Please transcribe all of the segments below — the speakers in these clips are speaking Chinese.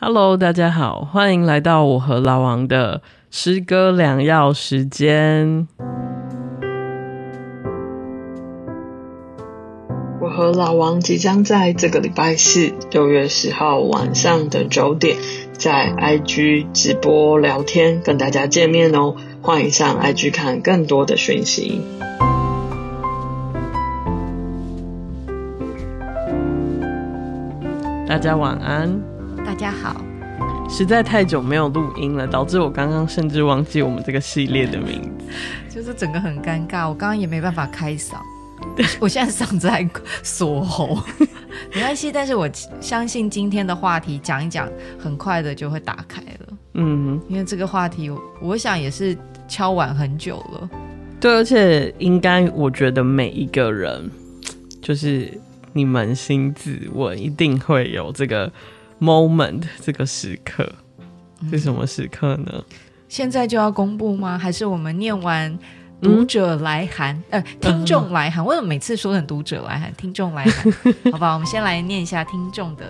Hello，大家好，欢迎来到我和老王的诗歌良药时间。我和老王即将在这个礼拜四，六月十号晚上的九点，在 IG 直播聊天，跟大家见面哦。欢迎上 IG 看更多的讯息。大家晚安。大家好，实在太久没有录音了，导致我刚刚甚至忘记我们这个系列的名字，就是整个很尴尬。我刚刚也没办法开嗓，我现在嗓子还锁喉，没关系。但是我相信今天的话题讲一讲，很快的就会打开了。嗯，因为这个话题，我想也是敲碗很久了。对，而且应该我觉得每一个人，就是你扪心自问，一定会有这个。Moment 这个时刻是什么时刻呢？嗯，现在就要公布吗？还是我们念完读者来函？嗯、呃，听众来函？为什么每次说成读者来函？听众来函？好吧，我们先来念一下听众的。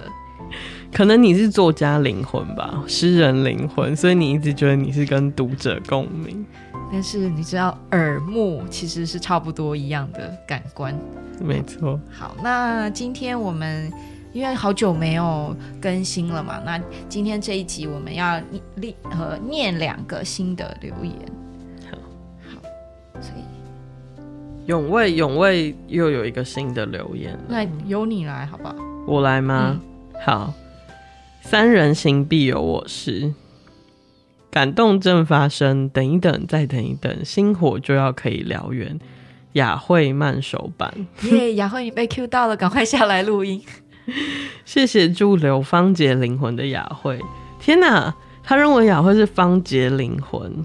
可能你是作家灵魂吧，诗人灵魂，所以你一直觉得你是跟读者共鸣。但是你知道，耳目其实是差不多一样的感官。没错。好，那今天我们。因为好久没有更新了嘛，那今天这一集我们要念和念两个新的留言。好，好，所以永卫永卫又有一个新的留言，那由你来好不好？我来吗？嗯、好，三人行必有我师，感动正发生，等一等，再等一等，星火就要可以燎原。雅慧慢手版，耶！雅慧你被 Q 到了，赶快下来录音。谢谢驻留方杰灵魂的雅慧。天哪，他认为雅慧是方杰灵魂，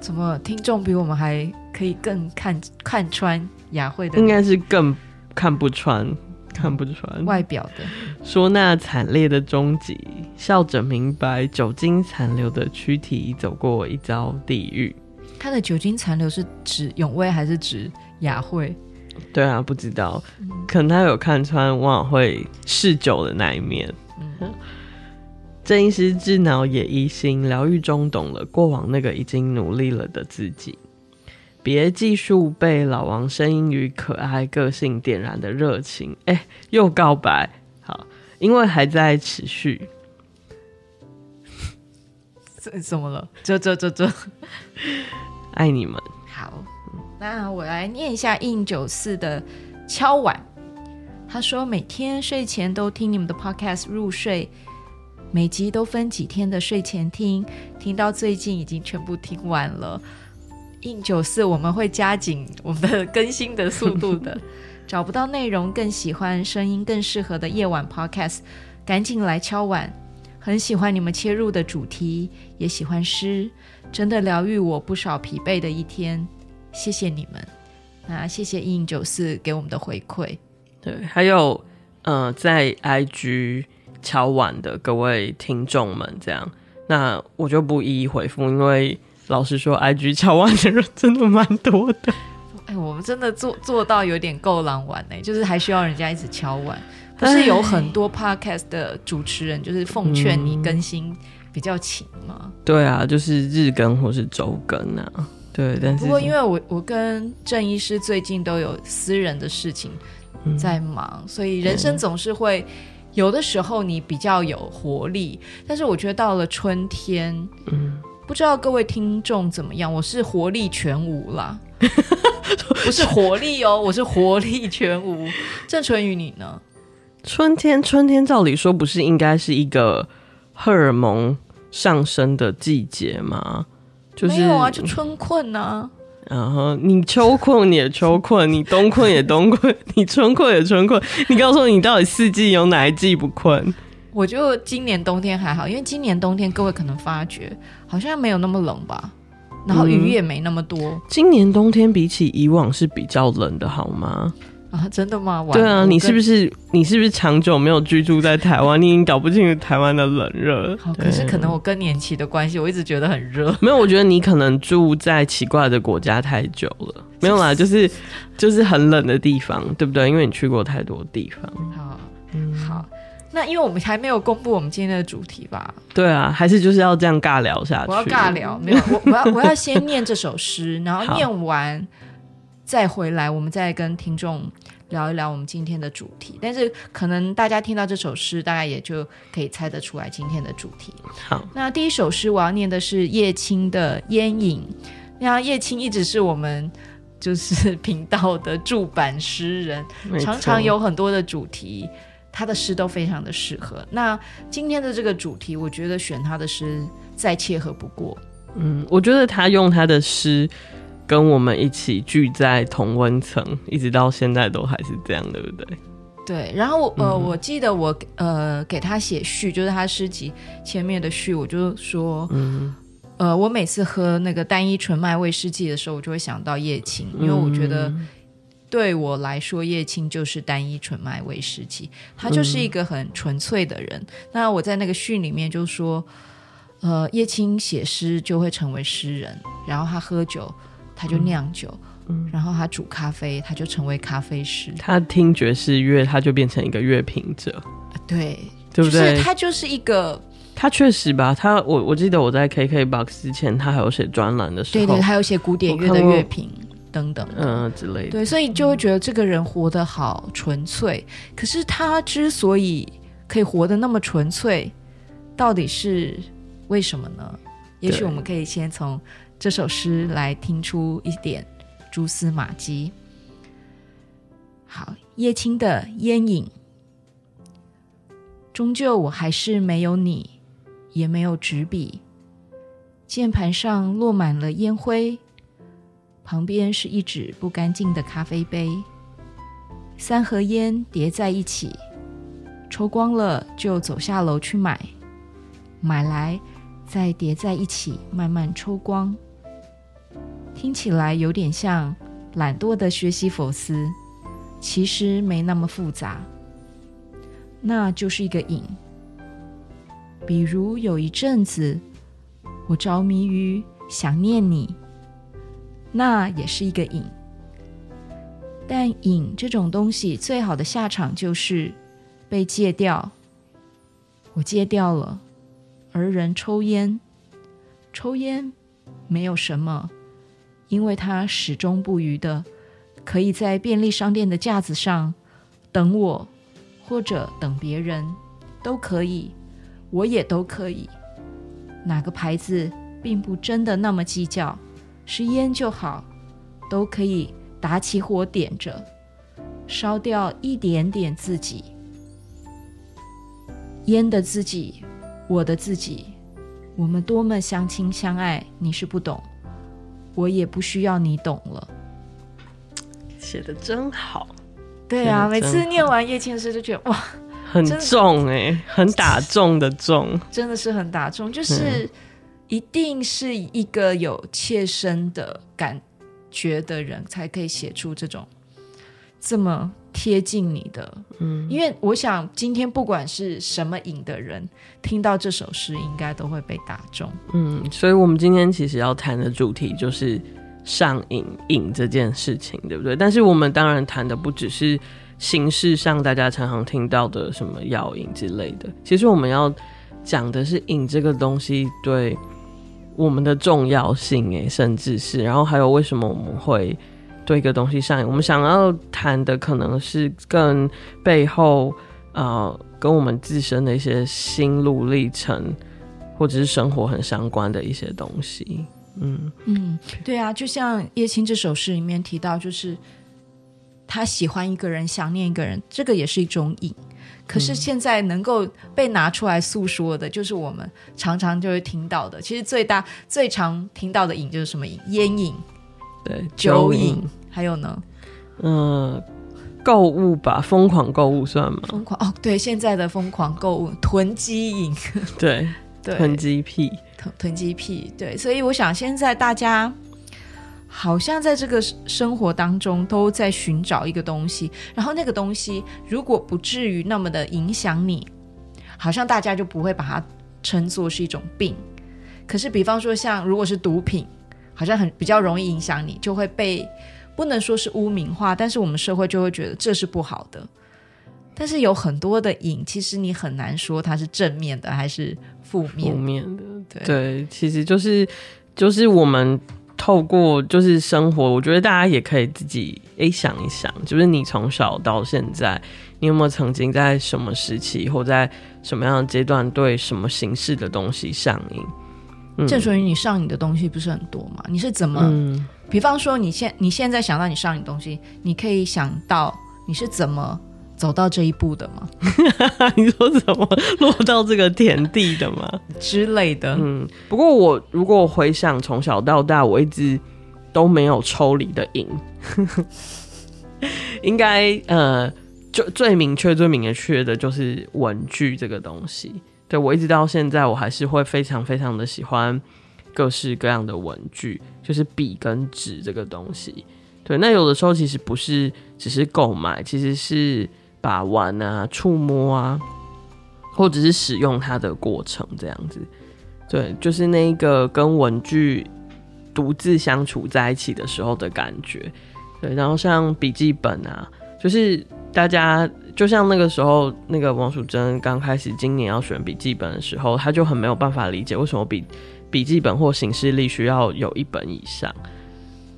怎么听众比我们还可以更看看穿雅慧的？应该是更看不穿，看不穿外表的。说那惨烈的终极，笑着明白酒精残留的躯体走过一遭地狱。他的酒精残留是指永威还是指雅慧？对啊，不知道，可能他有看穿王雅慧嗜酒的那一面。嗯，郑医师智脑也一心疗愈中，懂了过往那个已经努力了的自己。别计数被老王声音与可爱个性点燃的热情，哎，又告白。好，因为还在持续。这怎么了？这这这这，爱你们。好。那我来念一下印九四的敲碗。他说每天睡前都听你们的 podcast 入睡，每集都分几天的睡前听，听到最近已经全部听完了。印九四，我们会加紧我们的更新的速度的。找不到内容，更喜欢声音，更适合的夜晚 podcast，赶紧来敲碗。很喜欢你们切入的主题，也喜欢诗，真的疗愈我不少疲惫的一天。谢谢你们，那谢谢一零九四给我们的回馈。对，还有呃，在 IG 敲碗的各位听众们，这样，那我就不一一回复，因为老实说，IG 敲碗的人真的蛮多的。哎，我们真的做做到有点够狼玩呢，就是还需要人家一直敲碗。不是有很多 Podcast 的主持人，就是奉劝你更新比较勤吗？嗯，对啊，就是日更或是周更啊。对，但是不过因为我我跟郑医师最近都有私人的事情在忙，嗯、所以人生总是会、嗯、有的时候你比较有活力，但是我觉得到了春天，嗯，不知道各位听众怎么样？我是活力全无啦，不是活力哦，我是活力全无。郑淳予你呢？春天，春天照理说不是应该是一个荷尔蒙上升的季节吗？就是、没有啊，就春困呢、啊。然后你秋困也秋困，你冬困也冬困，你春困也春困。你告诉我，你到底四季有哪一季不困？我就今年冬天还好，因为今年冬天各位可能发觉好像没有那么冷吧，然后雨也没那么多。嗯、今年冬天比起以往是比较冷的，好吗？啊，真的吗？对啊，你是不是你是不是长久没有居住在台湾？你已经搞不清楚台湾的冷热。好，可是可能我更年期的关系，我一直觉得很热。没有，我觉得你可能住在奇怪的国家太久了。没有啦，就是就是很冷的地方，对不对？因为你去过太多地方。好，嗯，好。那因为我们还没有公布我们今天的主题吧？对啊，还是就是要这样尬聊下去。我要尬聊，没有我我要我要先念这首诗，然后 念完再回来，我们再跟听众聊一聊我们今天的主题。但是可能大家听到这首诗，大概也就可以猜得出来今天的主题。好，那第一首诗我要念的是叶青的《烟影》。那叶青一直是我们就是频道的驻版诗人，常常有很多的主题。他的诗都非常的适合。那今天的这个主题，我觉得选他的诗再切合不过。嗯，我觉得他用他的诗跟我们一起聚在同温层，一直到现在都还是这样，对不对？对。然后呃，嗯、我记得我呃给他写序，就是他诗集前面的序，我就说，嗯，呃，我每次喝那个单一纯麦威士忌的时候，我就会想到叶青，因为我觉得。对我来说，叶青就是单一纯麦威士忌，他就是一个很纯粹的人。嗯、那我在那个序里面就说，呃，叶青写诗就会成为诗人，然后他喝酒，他就酿酒，嗯、然后他煮咖啡，他就成为咖啡师。他听爵士乐，他就变成一个乐评者。对，对不对？他就是一个，他确实吧。他我我记得我在 KKBOX 之前，他还有写专栏的时候，对对，还有写古典乐的乐评。等等，嗯之类的，对，所以就会觉得这个人活得好纯粹。嗯、可是他之所以可以活得那么纯粹，到底是为什么呢？也许我们可以先从这首诗来听出一点蛛丝马迹。好，叶青的烟影，终究我还是没有你，也没有纸笔，键盘上落满了烟灰。旁边是一纸不干净的咖啡杯，三盒烟叠在一起，抽光了就走下楼去买，买来再叠在一起慢慢抽光。听起来有点像懒惰的薛西弗斯，其实没那么复杂，那就是一个瘾。比如有一阵子，我着迷于想念你。那也是一个瘾，但瘾这种东西最好的下场就是被戒掉。我戒掉了，而人抽烟，抽烟没有什么，因为他始终不渝的可以在便利商店的架子上等我，或者等别人，都可以，我也都可以。哪个牌子并不真的那么计较。是烟就好，都可以打起火点着，烧掉一点点自己。烟的自己，我的自己，我们多么相亲相爱，你是不懂，我也不需要你懂了。写的真好，对啊，每次念完叶倩诗就觉得哇，很重哎、欸，很打中的重，真的是很打中，就是。嗯一定是一个有切身的感觉的人，才可以写出这种这么贴近你的。嗯，因为我想今天不管是什么影的人，听到这首诗应该都会被打中。嗯，所以我们今天其实要谈的主题就是上瘾瘾这件事情，对不对？但是我们当然谈的不只是形式上大家常常听到的什么药瘾之类的，其实我们要讲的是瘾这个东西对。我们的重要性，诶，甚至是，然后还有为什么我们会对一个东西上瘾？我们想要谈的可能是更背后，呃，跟我们自身的一些心路历程，或者是生活很相关的一些东西。嗯嗯，对啊，就像叶青这首诗里面提到，就是他喜欢一个人，想念一个人，这个也是一种瘾。可是现在能够被拿出来诉说的，就是我们常常就会听到的。其实最大最常听到的瘾就是什么瘾？烟瘾，对，酒瘾，还有呢？嗯，购物吧，疯狂购物算吗？疯狂哦，对，现在的疯狂购物，囤积瘾，对，对，囤积癖，囤囤积癖，对。所以我想现在大家。好像在这个生活当中都在寻找一个东西，然后那个东西如果不至于那么的影响你，好像大家就不会把它称作是一种病。可是，比方说像如果是毒品，好像很比较容易影响你，就会被不能说是污名化，但是我们社会就会觉得这是不好的。但是有很多的瘾，其实你很难说它是正面的还是负面。负面的，对对，其实就是就是我们透过就是生活，我觉得大家也可以自己诶想一想，就是你从小到现在，你有没有曾经在什么时期或在什么样的阶段对什么形式的东西上瘾？嗯、正所于你上瘾的东西不是很多嘛？你是怎么？嗯、比方说，你现你现在想到你上瘾的东西，你可以想到你是怎么走到这一步的吗？你说怎么落到这个田地的吗？之类的。嗯，不过我如果回想从小到大，我一直都没有抽离的瘾，应该呃，就最明确、最明确的就是文具这个东西。对，我一直到现在，我还是会非常非常的喜欢各式各样的文具，就是笔跟纸这个东西。对，那有的时候其实不是只是购买，其实是把玩啊、触摸啊，或者是使用它的过程这样子。对，就是那个跟文具独自相处在一起的时候的感觉。对，然后像笔记本啊，就是大家。就像那个时候，那个王淑珍刚开始今年要选笔记本的时候，他就很没有办法理解为什么笔笔记本或形式力需要有一本以上。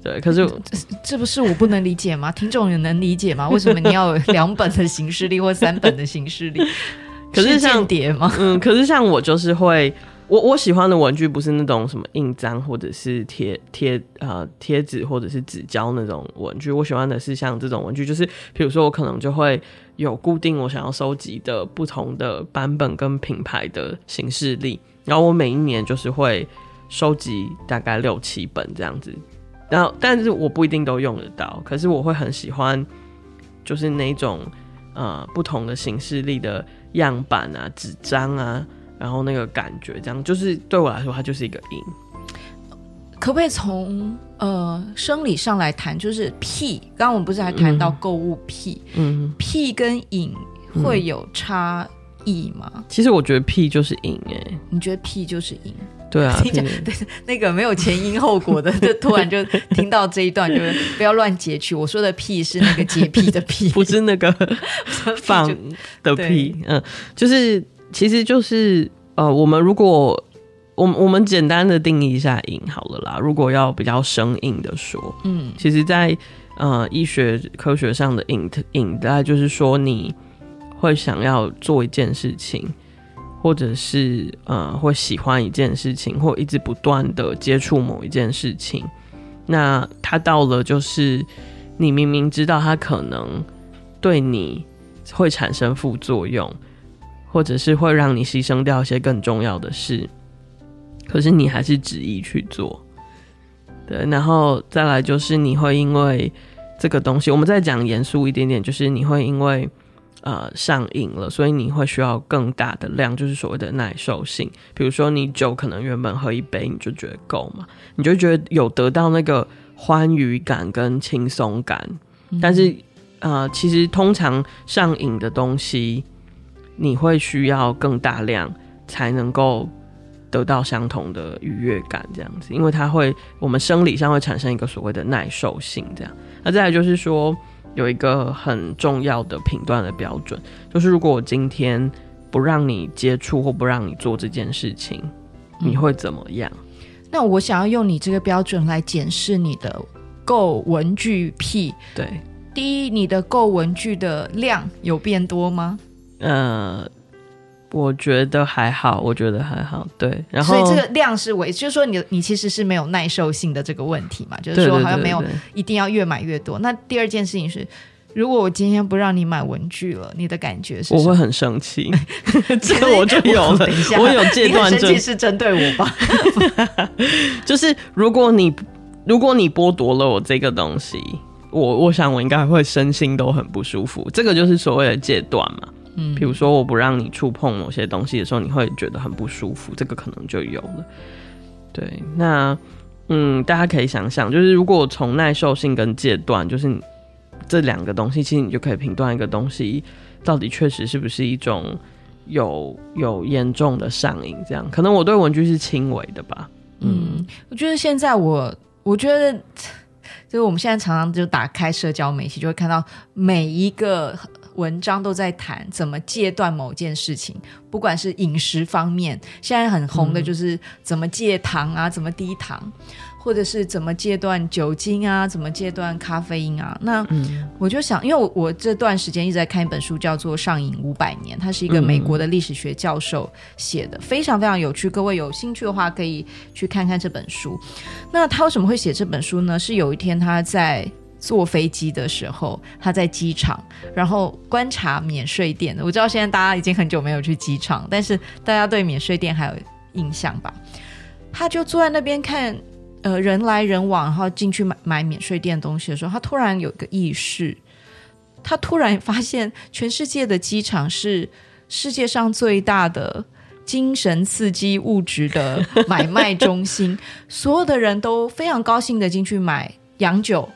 对，可是这，这不是我不能理解吗？听众也能理解吗？为什么你要有两本的形式力或三本的形式力？可是像间谍吗？嗯，可是像我就是会。我我喜欢的文具不是那种什么印章或者是贴贴呃贴纸或者是纸胶那种文具，我喜欢的是像这种文具，就是比如说我可能就会有固定我想要收集的不同的版本跟品牌的形式力，然后我每一年就是会收集大概六七本这样子，然后但是我不一定都用得到，可是我会很喜欢就是那种呃不同的形式力的样板啊纸张啊。然后那个感觉，这样就是对我来说，它就是一个瘾。可不可以从呃生理上来谈？就是癖，刚刚我们不是还谈到购物癖？嗯，癖跟瘾会有差异吗？嗯，其实我觉得癖就是瘾，哎，你觉得癖就是瘾？对啊，听讲对 那个没有前因后果的，就突然就听到这一段，就不要乱截取。我说的癖是那个洁癖的癖，不是那个 放的癖。嗯，就是。其实就是呃，我们如果我们我们简单的定义一下瘾好了啦。如果要比较生硬的说，嗯，其实在，在呃医学科学上的瘾瘾，大概就是说你会想要做一件事情，或者是呃会喜欢一件事情，或一直不断的接触某一件事情。那它到了就是你明明知道它可能对你会产生副作用。或者是会让你牺牲掉一些更重要的事，可是你还是执意去做，对，然后再来就是你会因为这个东西，我们再讲严肃一点点，就是你会因为呃上瘾了，所以你会需要更大的量，就是所谓的耐受性。比如说你酒可能原本喝一杯你就觉得够嘛，你就觉得有得到那个欢愉感跟轻松感，但是呃其实通常上瘾的东西。你会需要更大量才能够得到相同的愉悦感，这样子，因为它会，我们生理上会产生一个所谓的耐受性，这样。那再来就是说，有一个很重要的评断的标准，就是如果我今天不让你接触或不让你做这件事情，你会怎么样？嗯，那我想要用你这个标准来检视你的购文具癖。对，第一，你的购文具的量有变多吗？呃，我觉得还好，我觉得还好，对。然后，所以这个量是维，就是说你你其实是没有耐受性的这个问题嘛，就是说好像没有一定要越买越多。那第二件事情是，如果我今天不让你买文具了，你的感觉是？我会很生气，这个我就 有了。等一下，我有戒断症，生气是针对我吧？就是如果你如果你剥夺了我这个东西，我我想我应该会身心都很不舒服。这个就是所谓的戒断嘛。嗯，比如说我不让你触碰某些东西的时候，你会觉得很不舒服，这个可能就有了。对，那嗯，大家可以想想，就是如果从耐受性跟戒断，就是这两个东西，其实你就可以评断一个东西到底确实是不是一种有有严重的上瘾。这样，可能我对文具是轻微的吧。嗯，嗯，我觉得现在我我觉得 就是我们现在常常就打开社交媒体，就会看到每一个。文章都在谈怎么戒断某件事情，不管是饮食方面，现在很红的就是怎么戒糖啊，怎么低糖。或者是怎么戒断酒精啊，怎么戒断咖啡因啊？那我就想，因为我我这段时间一直在看一本书，叫做《上瘾五百年》，它是一个美国的历史学教授写的，非常非常有趣。各位有兴趣的话，可以去看看这本书。那他为什么会写这本书呢？是有一天他在坐飞机的时候，他在机场，然后观察免税店。我知道现在大家已经很久没有去机场，但是大家对免税店还有印象吧？他就坐在那边看。呃，人来人往，然后进去买买免税店东西的时候，他突然有一个意识，他突然发现全世界的机场是世界上最大的精神刺激物质的买卖中心，所有的人都非常高兴的进去买洋酒、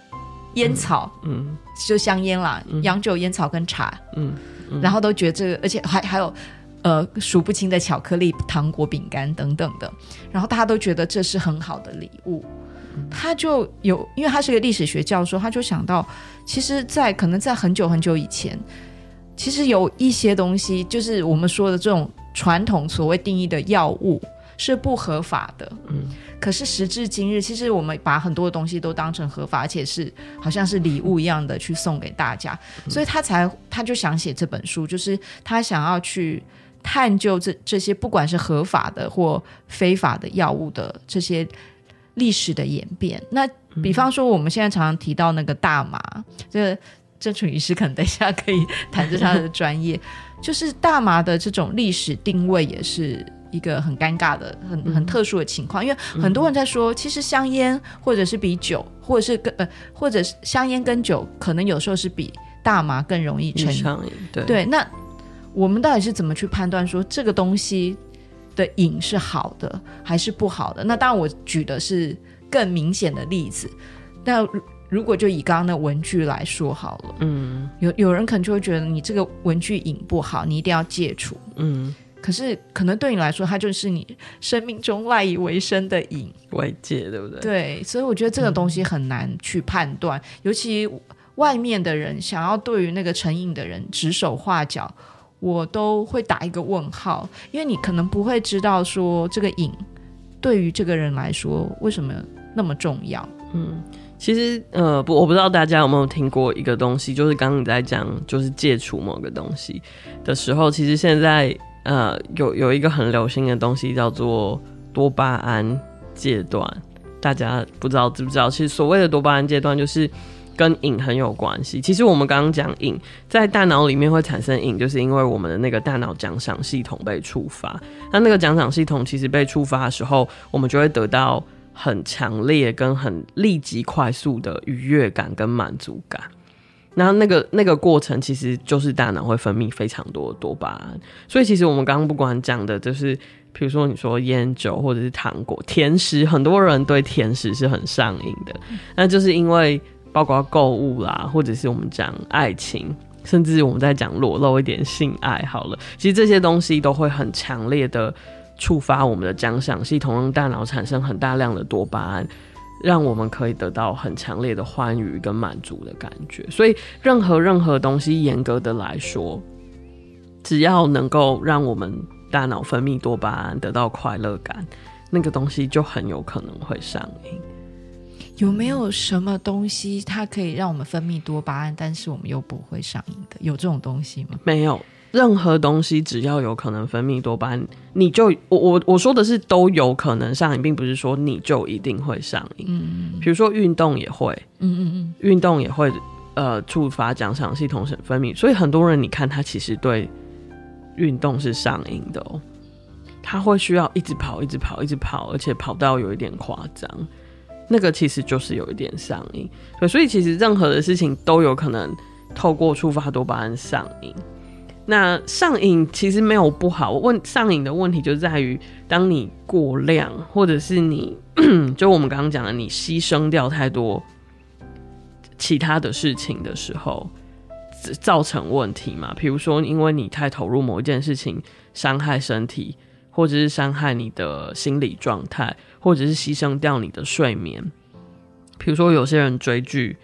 烟草，嗯，嗯。就香烟啦，嗯、洋酒、烟草跟茶，嗯，嗯。然后都觉得这个，而且还还有。呃，数不清的巧克力、糖果、饼干等等的，然后大家都觉得这是很好的礼物。他就有，因为他是个历史学教授，他就想到，其实，在可能在很久很久以前，其实有一些东西，就是我们说的这种传统所谓定义的药物是不合法的。嗯，可是时至今日，其实我们把很多的东西都当成合法，而且是好像是礼物一样的去送给大家，所以他才他就想写这本书，就是他想要去。探究这这些不管是合法的或非法的药物的这些历史的演变，那比方说我们现在常常提到那个大麻，这个郑楚医师可能等一下可以谈着他的专业，就是大麻的这种历史定位也是一个很尴尬的、很很特殊的情况，因为很多人在说，其实香烟或者是比酒，或者是跟呃，或者是香烟跟酒，可能有时候是比大麻更容易成瘾，对对，那。我们到底是怎么去判断说这个东西的瘾是好的还是不好的？那当然，我举的是更明显的例子。那如果就以刚刚的文具来说好了，嗯，有有人可能就会觉得你这个文具瘾不好，你一定要戒除，嗯。可是可能对你来说，它就是你生命中赖以为生的瘾，外界，对不对？对，所以我觉得这个东西很难去判断，嗯、尤其外面的人想要对于那个成瘾的人指手画脚。我都会打一个问号，因为你可能不会知道说这个瘾对于这个人来说为什么那么重要。嗯，其实呃不，我不知道大家有没有听过一个东西，就是刚刚你在讲就是戒除某个东西的时候，其实现在呃有有一个很流行的东西叫做多巴胺戒断，大家不知道知不知道？其实所谓的多巴胺戒断就是。跟瘾很有关系。其实我们刚刚讲瘾，在大脑里面会产生瘾，就是因为我们的那个大脑奖赏系统被触发。那那个奖赏系统其实被触发的时候，我们就会得到很强烈跟很立即、快速的愉悦感跟满足感。那那个那个过程，其实就是大脑会分泌非常多的多巴胺。所以其实我们刚刚不管讲的，就是比如说你说烟酒或者是糖果、甜食，很多人对甜食是很上瘾的，那就是因为。包括购物啦，或者是我们讲爱情，甚至我们在讲裸露一点性爱好了，其实这些东西都会很强烈的触发我们的奖赏系统，让大脑产生很大量的多巴胺，让我们可以得到很强烈的欢愉跟满足的感觉。所以，任何任何东西，严格的来说，只要能够让我们大脑分泌多巴胺，得到快乐感，那个东西就很有可能会上瘾。有没有什么东西它可以让我们分泌多巴胺，但是我们又不会上瘾的？有这种东西吗？没有，任何东西只要有可能分泌多巴胺，你就我我我说的是都有可能上瘾，并不是说你就一定会上瘾。嗯，比如说运动也会，嗯嗯嗯，运动也会呃触发奖赏系统分泌，所以很多人你看他其实对运动是上瘾的哦，他会需要一直跑，一直跑，一直跑，而且跑到有一点夸张。那个其实就是有一点上瘾，对，所以其实任何的事情都有可能透过触发多巴胺上瘾。那上瘾其实没有不好，问上瘾的问题就在于，当你过量，或者是你 就我们刚刚讲的，你牺牲掉太多其他的事情的时候，造成问题嘛。比如说，因为你太投入某一件事情，伤害身体。或者是伤害你的心理状态，或者是牺牲掉你的睡眠。比如说，有些人追剧，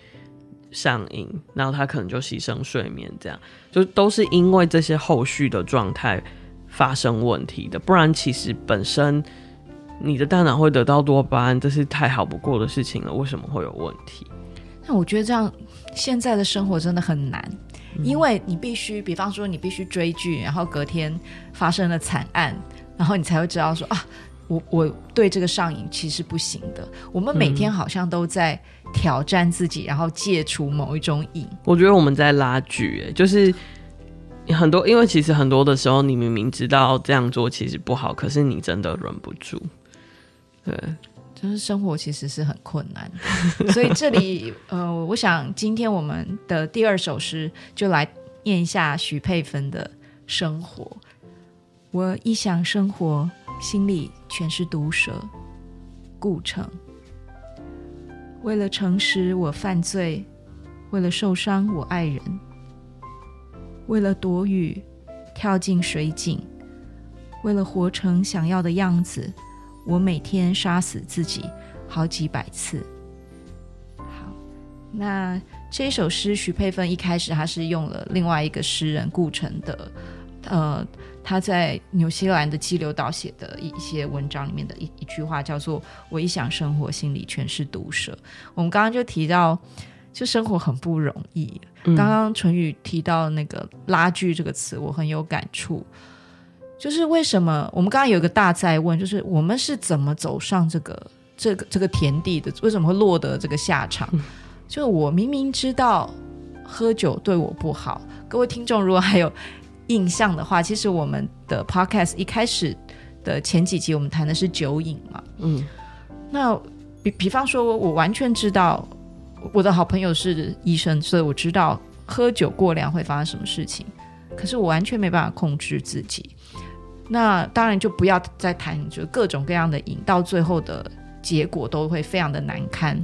上瘾，然后他可能就牺牲睡眠，这样就都是因为这些后续的状态发生问题的。不然，其实本身你的大脑会得到多巴胺，这是太好不过的事情了。为什么会有问题？那我觉得这样，现在的生活真的很难，嗯、因为你必须，比方说你必须追剧，然后隔天发生了惨案，然后你才会知道说啊。我我对这个上瘾其实不行的。我们每天好像都在挑战自己，嗯、然后戒除某一种瘾。我觉得我们在拉锯，就是很多，因为其实很多的时候，你明明知道这样做其实不好，可是你真的忍不住。对，就是生活其实是很困难。所以这里，呃，我想今天我们的第二首诗就来念一下徐佩芬的生活。我一想生活。心里全是毒蛇，顾城。为了诚实，我犯罪；为了受伤，我爱人；为了躲雨，跳进水井；为了活成想要的样子，我每天杀死自己好几百次。好，那这首诗，许佩芬一开始他是用了另外一个诗人顾城的，呃。他在纽西兰的激流岛写的一一些文章里面的一一句话叫做“我一想生活，心里全是毒蛇”。我们刚刚就提到，就生活很不容易。刚刚淳宇提到那个“拉锯”这个词，我很有感触。就是为什么我们刚刚有一个大在问，就是我们是怎么走上这个这个这个田地的？为什么会落得这个下场？就我明明知道喝酒对我不好，各位听众如果还有。印象的话，其实我们的 podcast 一开始的前几集，我们谈的是酒瘾嘛。嗯，那比比方说，我完全知道我的好朋友是医生，所以我知道喝酒过量会发生什么事情。可是我完全没办法控制自己。那当然就不要再谈，就各种各样的瘾，到最后的结果都会非常的难堪。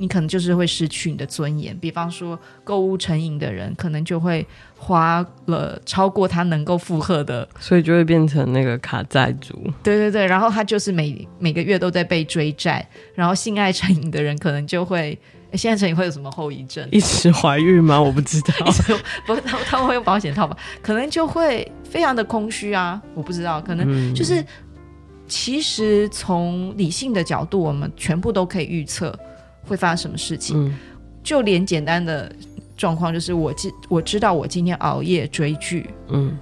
你可能就是会失去你的尊严，比方说购物成瘾的人，可能就会花了超过他能够负荷的，所以就会变成那个卡债族。对对对，然后他就是每每个月都在被追债，然后性爱成瘾的人可能就会，现在成瘾会有什么后遗症？一直怀孕吗？我不知道，不，他他们会用保险套吧？可能就会非常的空虚啊，我不知道，可能就是、嗯、其实从理性的角度，我们全部都可以预测。会发生什么事情？嗯、就连简单的状况，就是我知我知道我今天熬夜追剧，嗯，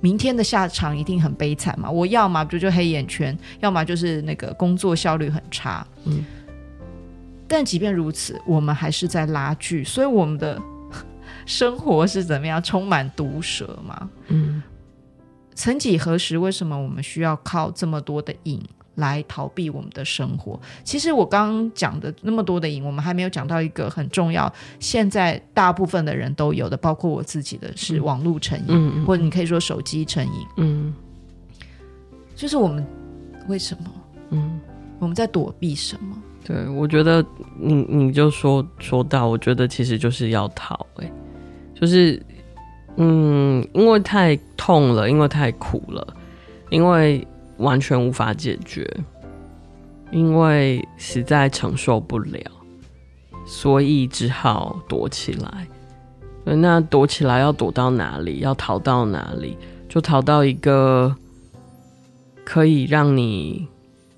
明天的下场一定很悲惨嘛。我要么不就黑眼圈，要么就是那个工作效率很差，嗯。但即便如此，我们还是在拉锯，所以我们的生活是怎么样？充满毒蛇嘛，嗯。曾几何时，为什么我们需要靠这么多的瘾？来逃避我们的生活。其实我刚刚讲的那么多的瘾，我们还没有讲到一个很重要，现在大部分的人都有的，包括我自己的是网络成瘾，嗯嗯、或者你可以说手机成瘾。嗯，就是我们为什么？嗯，我们在躲避什么？对，我觉得你你就说说到，我觉得其实就是要逃、欸，哎，就是嗯，因为太痛了，因为太苦了，因为。完全无法解决，因为实在承受不了，所以只好躲起来。那躲起来要躲到哪里？要逃到哪里？就逃到一个可以让你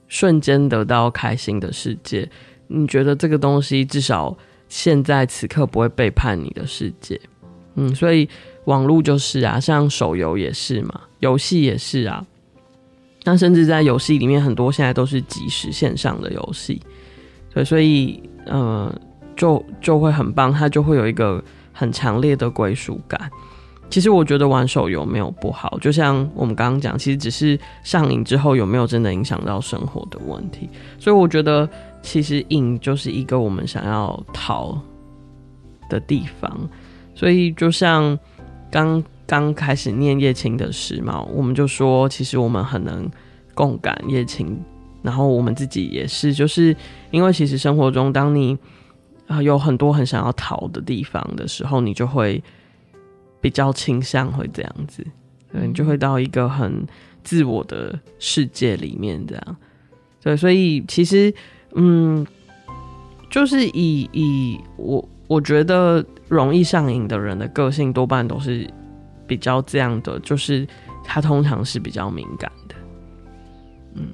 瞬间得到开心的世界。你觉得这个东西至少现在此刻不会背叛你的世界？嗯，所以网络就是啊，像手游也是嘛，游戏也是啊。那甚至在游戏里面，很多现在都是即时线上的游戏，对，所以呃，就就会很棒，它就会有一个很强烈的归属感。其实我觉得玩手游没有不好，就像我们刚刚讲，其实只是上瘾之后有没有真的影响到生活的问题。所以我觉得，其实瘾就是一个我们想要逃的地方。所以就像刚。刚开始念叶青的时嘛，我们就说，其实我们很能共感叶青，然后我们自己也是，就是因为其实生活中，当你啊有很多很想要逃的地方的时候，你就会比较倾向会这样子，对，你就会到一个很自我的世界里面这样，对，所以其实嗯，就是以以我我觉得容易上瘾的人的个性多半都是比较这样的，就是他通常是比较敏感的。嗯，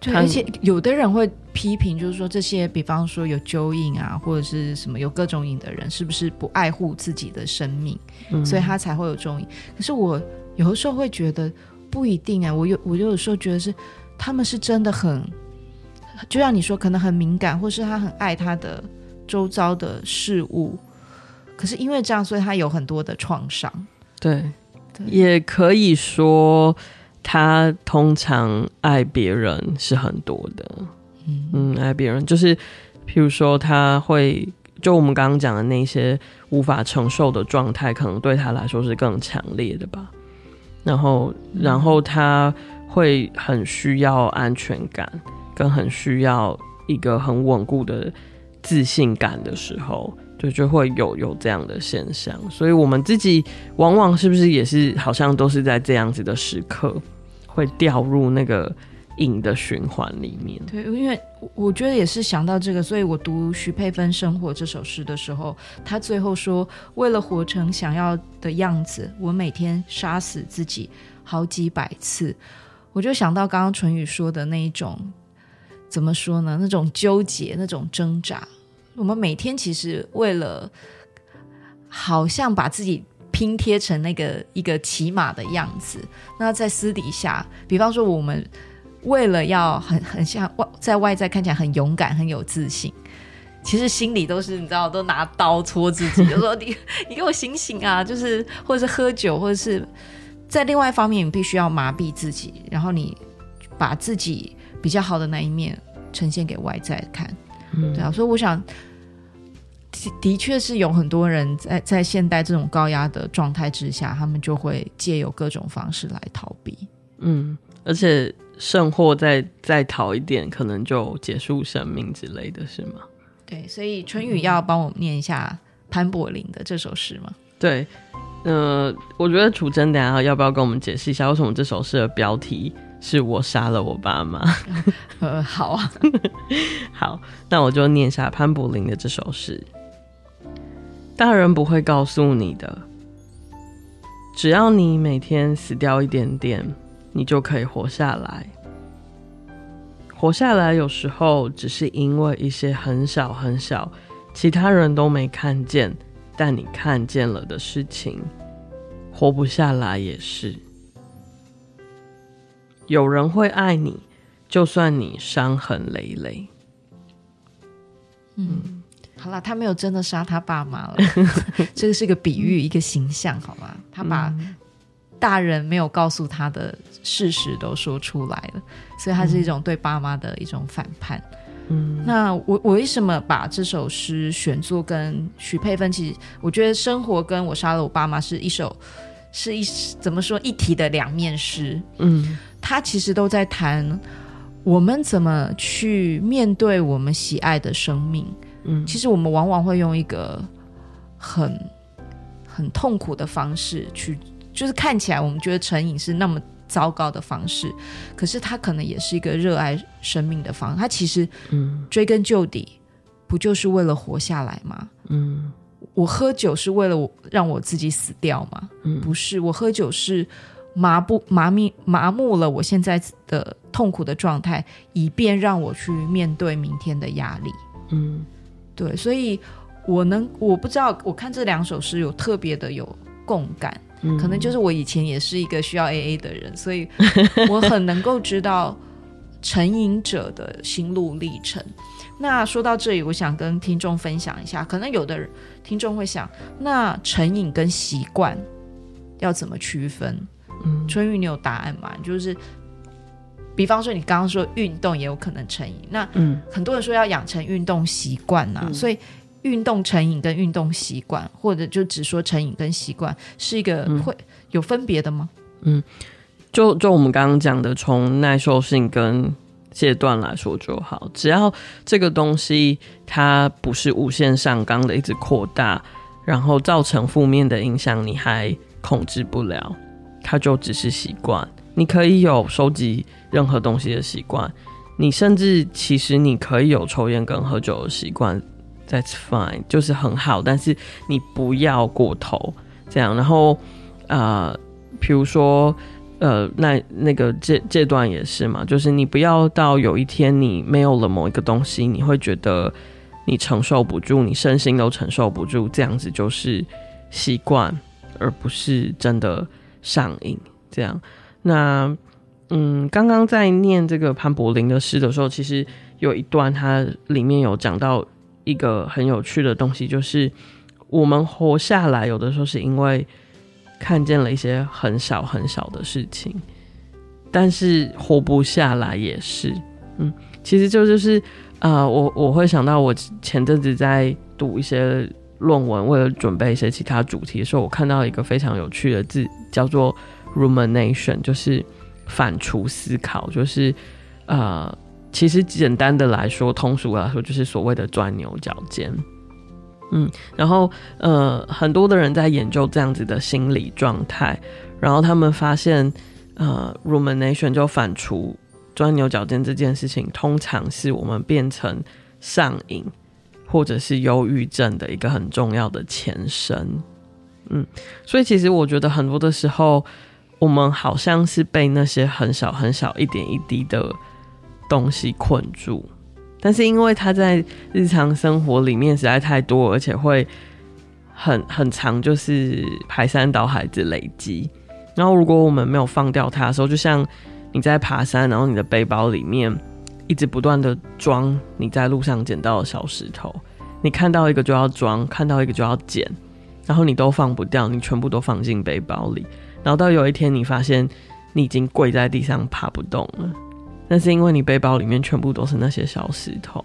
对，而且有的人会批评，就是说这些，比方说有酒瘾啊，或者是什么有各种瘾的人，是不是不爱护自己的生命，嗯、所以他才会有这种瘾？可是我有的时候会觉得不一定啊，我有我有的时候觉得是他们是真的很，就像你说，可能很敏感，或是他很爱他的。周遭的事物，可是因为这样，所以他有很多的创伤。对，对，也可以说他通常爱别人是很多的。嗯嗯，爱别人就是，譬如说他会，就我们刚刚讲的那些无法承受的状态，可能对他来说是更强烈的吧。然后，然后他会很需要安全感，跟很需要一个很稳固的。自信感的时候，就就会有有这样的现象，所以我们自己往往是不是也是好像都是在这样子的时刻，会掉入那个瘾的循环里面。对，因为我觉得也是想到这个，所以我读徐佩芬《生活》这首诗的时候，他最后说：“为了活成想要的样子，我每天杀死自己好几百次。”我就想到刚刚淳宇说的那一种。怎么说呢？那种纠结，那种挣扎，我们每天其实为了，好像把自己拼贴成那个一个骑马的样子。那在私底下，比方说我们为了要很很像外在外在看起来很勇敢、很有自信，其实心里都是你知道，都拿刀戳自己，就说你 你给我醒醒啊！就是或者是喝酒，或者是在另外一方面，你必须要麻痹自己，然后你把自己。比较好的那一面呈现给外在看，嗯，对啊，所以我想的的确是有很多人在在现代这种高压的状态之下，他们就会借由各种方式来逃避，嗯，而且甚或再再逃一点，可能就结束生命之类的是吗？对，所以春雨要帮我念一下潘柏林的这首诗吗？对，呃，我觉得楚真等下要不要跟我们解释一下为什么这首诗的标题？是我杀了我爸妈。呃，好啊，好，那我就念下潘柏林的这首诗。大人不会告诉你的，只要你每天死掉一点点，你就可以活下来。活下来有时候只是因为一些很小很小，其他人都没看见，但你看见了的事情。活不下来也是。有人会爱你，就算你伤痕累累。嗯，好了，他没有真的杀他爸妈了，这个是个比喻，一个形象，好吗？他把大人没有告诉他的事实都说出来了，所以他是一种对爸妈的一种反叛。嗯，那我我为什么把这首诗选作跟许佩芬？其实我觉得生活跟我杀了我爸妈是一首，是一怎么说一体的两面诗。嗯。他其实都在谈我们怎么去面对我们喜爱的生命。嗯，其实我们往往会用一个很很痛苦的方式去，就是看起来我们觉得成瘾是那么糟糕的方式，可是他可能也是一个热爱生命的方式。他其实，嗯，追根究底，不就是为了活下来吗？嗯，我喝酒是为了我让我自己死掉吗？嗯，不是，我喝酒是。麻不麻木麻木了，我现在的痛苦的状态，以便让我去面对明天的压力。嗯，对，所以我能我不知道，我看这两首诗有特别的有共感，嗯，可能就是我以前也是一个需要 AA 的人，所以我很能够知道成瘾者的心路历程。那说到这里，我想跟听众分享一下，可能有的听众会想，那成瘾跟习惯要怎么区分？嗯，淳予，你有答案吗？就是，比方说，你刚刚说运动也有可能成瘾，那嗯，很多人说要养成运动习惯呐，嗯、所以运动成瘾跟运动习惯，或者就只说成瘾跟习惯，是一个会有分别的吗？嗯，就就我们刚刚讲的，从耐受性跟阶段来说就好，只要这个东西它不是无限上纲的一直扩大，然后造成负面的影响，你还控制不了。它就只是习惯，你可以有收集任何东西的习惯，你甚至其实你可以有抽烟跟喝酒的习惯，，that's fine，就是很好，但是你不要过头这样。然后，呃，比如说，呃，那那个这这段也是嘛，就是你不要到有一天你没有了某一个东西，你会觉得你承受不住，你身心都承受不住，这样子就是习惯，而不是真的上瘾。这样，那。嗯，刚刚在念这个潘柏林的诗的时候，其实有一段，它里面有讲到一个很有趣的东西，就是我们活下来，有的时候是因为看见了一些很小很小的事情，但是活不下来也是。嗯，其实就就是啊、我我会想到我前阵子在读一些论文，为了准备一些其他主题的时候，我看到一个非常有趣的字，叫做 rumination，就是。反刍思考就是，呃，其实简单的来说，通俗来说，就是所谓的钻牛角尖。嗯，然后呃，很多的人在研究这样子的心理状态，然后他们发现，呃，rumination 就反刍、钻牛角尖这件事情，通常是我们变成上瘾或者是忧郁症的一个很重要的前身。嗯，所以其实我觉得很多的时候。我们好像是被那些很小很小一点一滴的东西困住，但是因为它在日常生活里面实在太多，而且会很很长，就是排山倒海之累积。然后如果我们没有放掉它的时候，就像你在爬山，然后你的背包里面一直不断的装你在路上捡到的小石头，你看到一个就要装，看到一个就要捡，然后你都放不掉，你全部都放进背包里。然后到有一天，你发现你已经跪在地上爬不动了，那是因为你背包里面全部都是那些小石头。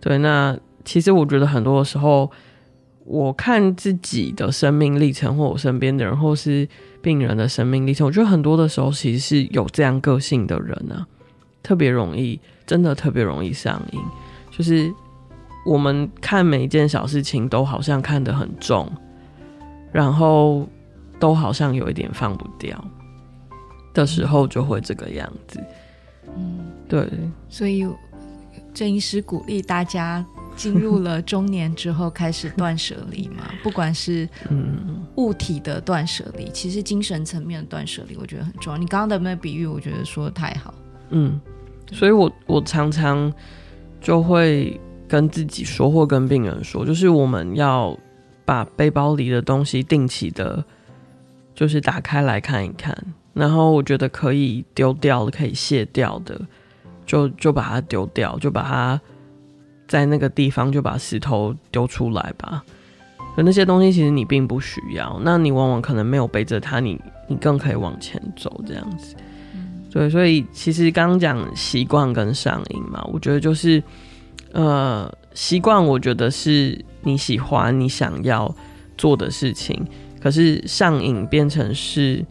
对，那其实我觉得很多的时候，我看自己的生命历程，或我身边的人，或是病人的生命历程，我觉得很多的时候其实是有这样个性的人呢、特别容易，真的特别容易上瘾。就是我们看每一件小事情都好像看得很重，然后。都好像有一点放不掉的时候，就会这个样子。嗯，对。所以郑医师鼓励大家进入了中年之后开始断舍离嘛，不管是嗯物体的断舍离，其实精神层面的断舍离，我觉得很重要。你刚刚的那个比喻，我觉得说的太好。嗯，所以我我常常就会跟自己说，或跟病人说，就是我们要把背包里的东西定期的。就是打开来看一看，然后我觉得可以丢掉的、可以卸掉的，就就把它丢掉，就把它在那个地方就把石头丢出来吧。可那些东西其实你并不需要，那你往往可能没有背着它，你你更可以往前走这样子。对，所以其实刚刚讲习惯跟上瘾嘛，我觉得就是呃习惯，我觉得是你喜欢你想要做的事情。可是上瘾变成是，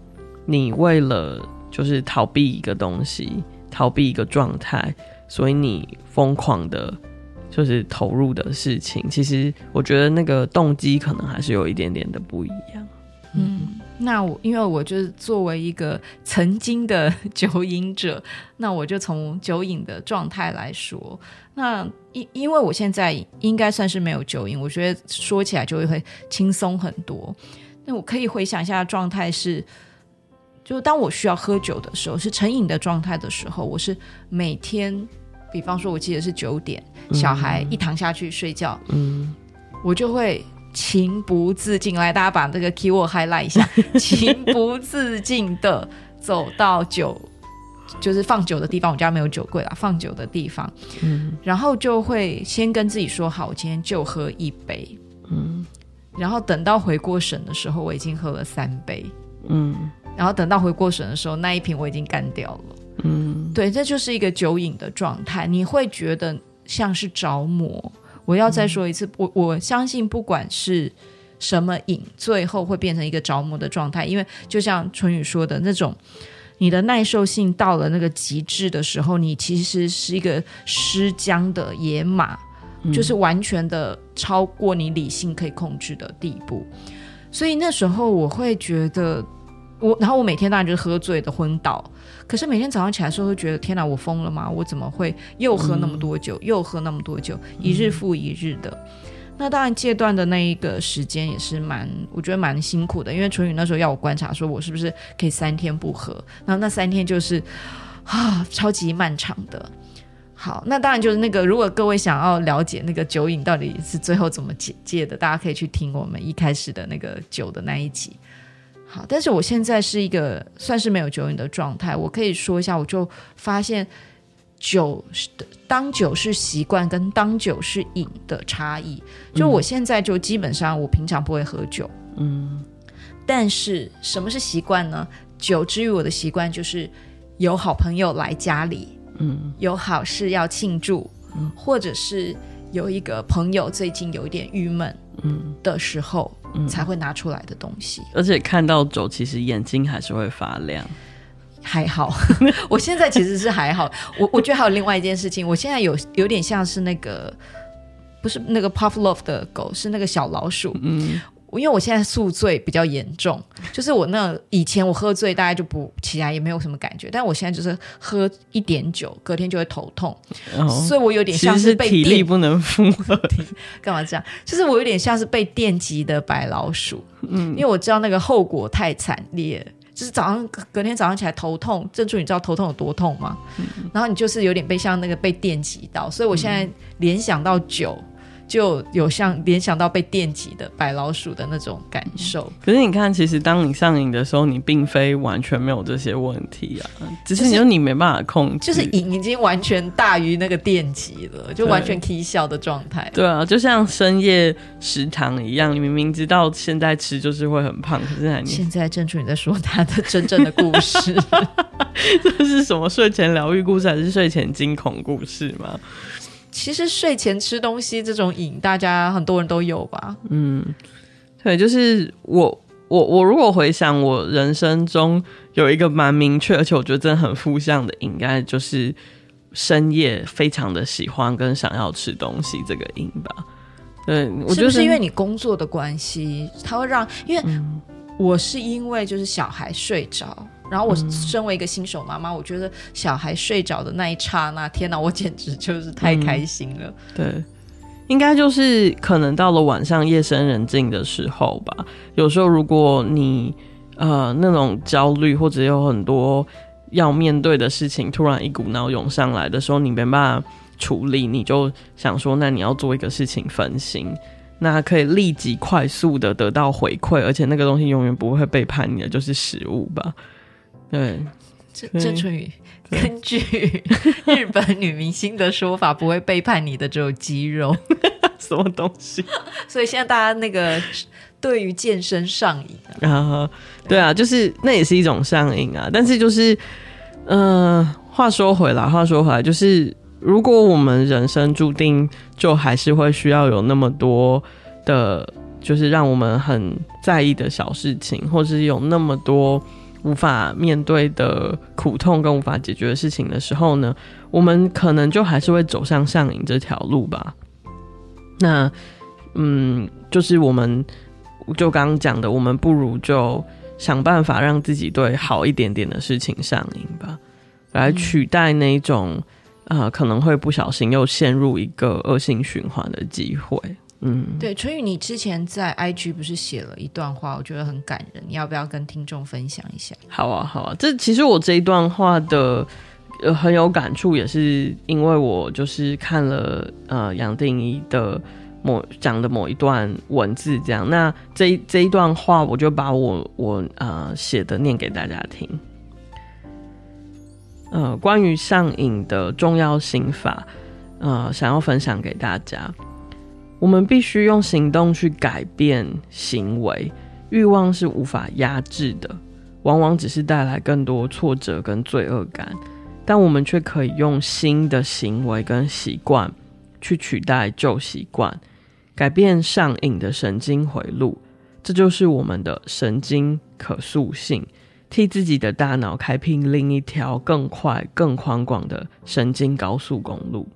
你为了就是逃避一个东西，逃避一个状态，所以你疯狂的，就是投入的事情。其实我觉得那个动机可能还是有一点点的不一样。嗯，那我因为我就是作为一个曾经的酒瘾者，那我就从酒瘾的状态来说，那因因为我现在应该算是没有酒瘾，我觉得说起来就会会轻松很多。那我可以回想一下状态是，就当我需要喝酒的时候，是成瘾的状态的时候，我是每天，比方说，我记得是九点，小孩一躺下去睡觉，嗯，我就会情不自禁，来，大家把这个 keyword highlight 一下，情不自禁的走到酒，就是放酒的地方，我家没有酒柜啦，放酒的地方，嗯，然后就会先跟自己说好，我今天就喝一杯，嗯。然后等到回过神的时候，我已经喝了三杯，嗯，然后等到回过神的时候，那一瓶我已经干掉了，嗯，对，这就是一个酒瘾的状态，你会觉得像是着魔。我要再说一次，嗯、我我相信不管是什么瘾，最后会变成一个着魔的状态，因为就像春雨说的那种，你的耐受性到了那个极致的时候，你其实是一个失缰的野马。就是完全的超过你理性可以控制的地步，所以那时候我会觉得我，然后我每天当然就是喝醉的昏倒，可是每天早上起来的时候，会觉得天哪，我疯了吗？我怎么会又喝那么多酒，嗯、又喝那么多酒，一日复一日的？嗯、那当然戒断的那一个时间也是蛮，我觉得蛮辛苦的，因为淳宇那时候要我观察，说我是不是可以三天不喝，然后那三天就是啊，超级漫长的。好，那当然就是那个，如果各位想要了解那个酒瘾到底是最后怎么解戒的，大家可以去听我们一开始的那个酒的那一集。好，但是我现在是一个算是没有酒瘾的状态，我可以说一下，我就发现酒当酒是习惯跟当酒是瘾的差异。就我现在就基本上我平常不会喝酒，嗯，但是什么是习惯呢？酒之于我的习惯就是有好朋友来家里。嗯，有好事要庆祝，嗯，或者是有一个朋友最近有一点郁闷，嗯的时候，嗯，才会拿出来的东西。而且看到酒，其实眼睛还是会发亮。还好，我现在其实是还好。我我觉得还有另外一件事情，我现在有有点像是那个，不是那个 Pavlov 的狗，是那个小老鼠。嗯。因为我现在宿醉比较严重，就是我那以前我喝醉大概就不起来也没有什么感觉，但我现在就是喝一点酒，隔天就会头痛，哦、所以我有点像是被是体力不能负荷，干嘛这样？就是我有点像是被电击的白老鼠，嗯，因为我知道那个后果太惨烈，就是早上隔天早上起来头痛，郑助你知道头痛有多痛吗？嗯、然后你就是有点被像那个被电击到，所以我现在联想到酒。就有像联想到被电击的白老鼠的那种感受。可是你看，其实当你上瘾的时候，你并非完全没有这些问题啊，只是你说你没办法控制，就是瘾已经完全大于那个电击了，就完全 K 笑的状态。对啊，就像深夜食堂一样，你明明知道现在吃就是会很胖，可是还现在正处你在说他的真正的故事，这是什么睡前疗愈故事还是睡前惊恐故事吗？其实睡前吃东西这种瘾，大家很多人都有吧？嗯，对，就是我我我如果回想我人生中有一个蛮明确，而且我觉得真的很负向的瘾，应该就是深夜非常的喜欢跟想要吃东西这个瘾吧。对，我觉得是，是因为你工作的关系，它会让，因为我是因为就是小孩睡着。然后我身为一个新手妈妈，嗯、我觉得小孩睡着的那一刹那，天哪，我简直就是太开心了。嗯、对，应该就是可能到了晚上夜深人静的时候吧。有时候如果你呃那种焦虑或者有很多要面对的事情，突然一股脑涌上来的时候，你没办法处理，你就想说，那你要做一个事情分心，那可以立即快速的得到回馈，而且那个东西永远不会背叛你的，就是食物吧。对，这这春雨根据 日本女明星的说法，不会背叛你的只有肌肉，什么东西？所以现在大家那个对于健身上瘾啊，对啊，就是那也是一种上瘾啊。但是就是，嗯、呃，话说回来，话说回来，就是如果我们人生注定就还是会需要有那么多的，就是让我们很在意的小事情，或是有那么多。无法面对的苦痛跟无法解决的事情的时候呢，我们可能就还是会走上上瘾这条路吧。那，嗯，就是我们就刚刚讲的，我们不如就想办法让自己对好一点点的事情上瘾吧，来取代那种啊、可能会不小心又陷入一个恶性循环的机会。嗯，对，春雨，你之前在 IG 不是写了一段话，我觉得很感人，你要不要跟听众分享一下？好啊，好啊，这其实我这一段话的呃很有感触，也是因为我就是看了呃杨定一的某讲的某一段文字，这样，那这一这一段话，我就把我我呃写的念给大家听。呃，关于上瘾的重要心法，呃，想要分享给大家。我们必须用行动去改变行为，欲望是无法压制的，往往只是带来更多挫折跟罪恶感。但我们却可以用新的行为跟习惯去取代旧习惯，改变上瘾的神经回路。这就是我们的神经可塑性，替自己的大脑开辟另一条更快、更宽广的神经高速公路。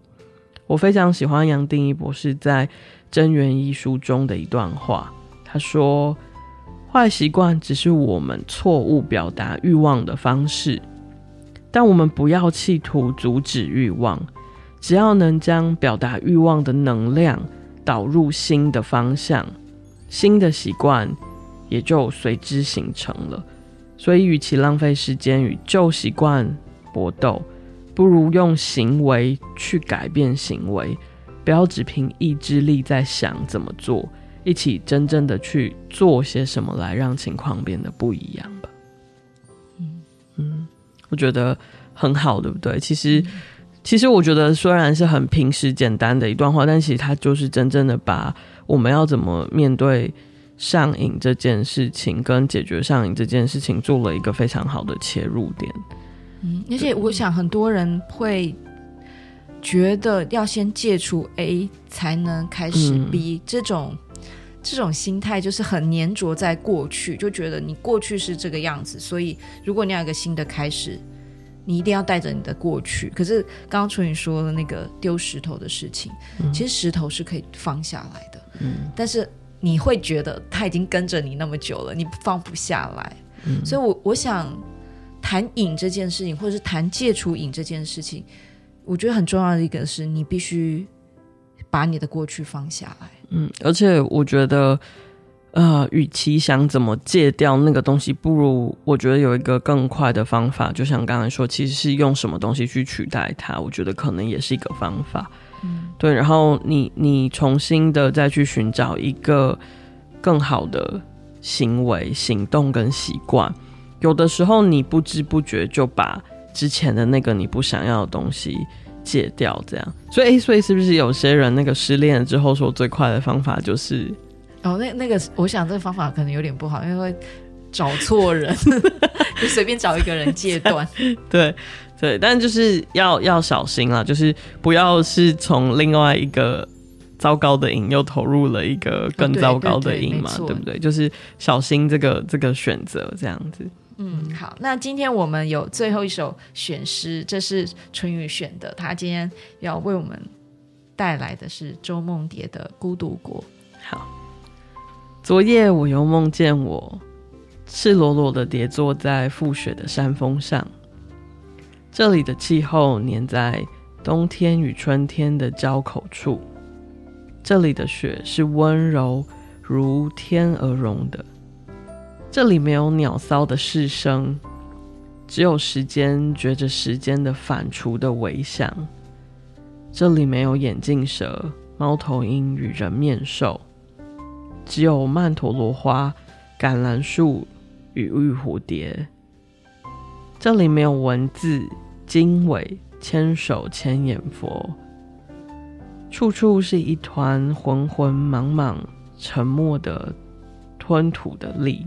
我非常喜欢杨定一博士在《真元一书》中的一段话，他说：“坏习惯只是我们错误表达欲望的方式，但我们不要企图阻止欲望，只要能将表达欲望的能量导入新的方向，新的习惯也就随之形成了。所以，与其浪费时间与旧习惯搏斗，不如用行为去改变行为。不要只凭意志力在想怎么做，一起真正的去做些什么来让情况变得不一样吧。嗯嗯，我觉得很好，对不对？其实，其实我觉得虽然是很平时简单的一段话，但其实它就是真正的把我们要怎么面对上瘾这件事情，跟解决上瘾这件事情做了一个非常好的切入点。嗯，而且我想很多人会。觉得要先戒除 A 才能开始 B，嗯，这种这种心态就是很粘着在过去，就觉得你过去是这个样子，所以如果你要有一个新的开始，你一定要带着你的过去。可是刚刚淳予说的那个丢石头的事情，嗯，其实石头是可以放下来的，嗯，但是你会觉得他已经跟着你那么久了，你放不下来，嗯，所以我我想谈瘾这件事情，或者是谈戒除瘾这件事情。我觉得很重要的一个是你必须把你的过去放下来。嗯，而且我觉得，呃，与其想怎么戒掉那个东西，不如我觉得有一个更快的方法，就像刚才说，其实是用什么东西去取代它。我觉得可能也是一个方法。嗯，对。然后你你重新的再去寻找一个更好的行为、行动跟习惯。有的时候你不知不觉就把。之前的那个你不想要的东西戒掉，这样，所以，所以是不是有些人那个失恋了之后说最快的方法就是，哦，那那个，我想这个方法可能有点不好，因为会找错人，就随便找一个人戒断。对对，但就是要要小心啦，就是不要是从另外一个糟糕的瘾又投入了一个更糟糕的瘾嘛，哦，对，对，对，对不对？就是小心这个这个选择这样子。嗯，好，那今天我们有最后一首选诗，这是春雨选的，他今天要为我们带来的是周梦蝶的《孤独国》。好，昨夜我又梦见我赤裸裸的跌坐在覆雪的山峰上，这里的气候粘在冬天与春天的交口处，这里的雪是温柔如天鹅绒的。这里没有鸟骚的市声，只有时间觉着时间的反刍的微响。这里没有眼镜蛇、猫头鹰与人面兽，只有曼陀罗花、橄榄树与玉蝴蝶。这里没有文字、经纬、千手千眼佛，处处是一团浑浑莽莽、沉默的吞吐的力。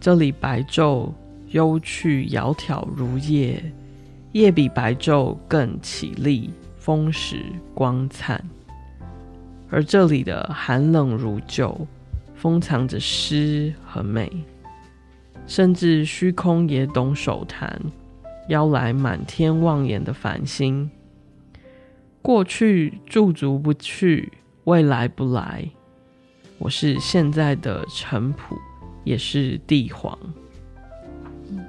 这里白昼幽去窈窕如夜，夜比白昼更绮丽，丰实光灿。而这里的寒冷如旧，封藏着诗和美，甚至虚空也懂手弹，邀来满天望眼的繁星。过去驻足不去，未来不来，我是现在的尘土。也是帝皇。嗯，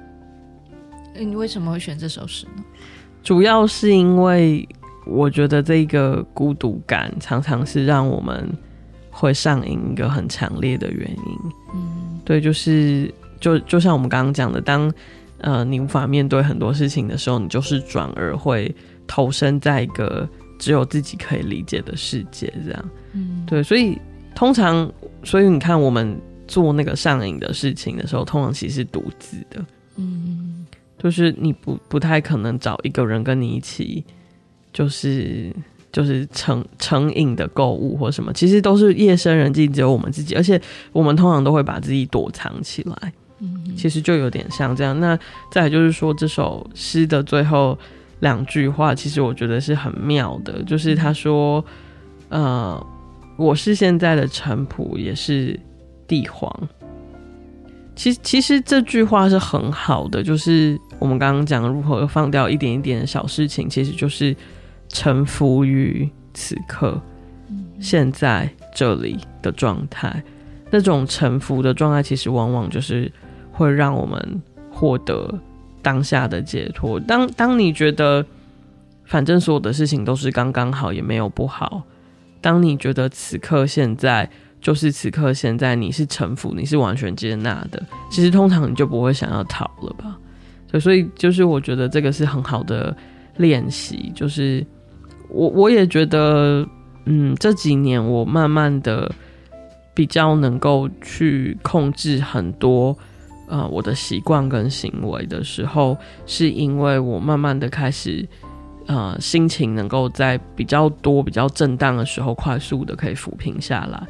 你为什么会选这首诗呢？主要是因为我觉得这个孤独感常常是让我们会上瘾一个很强烈的原因。嗯，对，就是就就像我们刚刚讲的，当呃你无法面对很多事情的时候，你就是转而会投身在一个只有自己可以理解的世界，这样。嗯，对，所以通常，所以你看我们。做那个上瘾的事情的时候，通常其实是独自的，嗯，就是你不不太可能找一个人跟你一起，就是就是成成瘾的购物或什么，其实都是夜深人静，只有我们自己，而且我们通常都会把自己躲藏起来，嗯，其实就有点像这样。那再就是说，这首诗的最后两句话，其实我觉得是很妙的，就是他说，呃，我是现在的陈普，也是。帝皇，其实其实这句话是很好的，就是我们刚刚讲如何放掉一点一点的小事情，其实就是臣服于此刻、嗯、现在这里的状态。那种臣服的状态，其实往往就是会让我们获得当下的解脱。当当你觉得反正所有的事情都是刚刚好，也没有不好。当你觉得此刻现在就是此刻现在，你是臣服，你是完全接纳的，其实通常你就不会想要逃了吧？对，所以就是我觉得这个是很好的练习。就是我我也觉得，嗯，这几年我慢慢的比较能够去控制很多。呃，我的习惯跟行为的时候，是因为我慢慢的开始，呃，心情能够在比较多、比较震荡的时候，快速的可以抚平下来。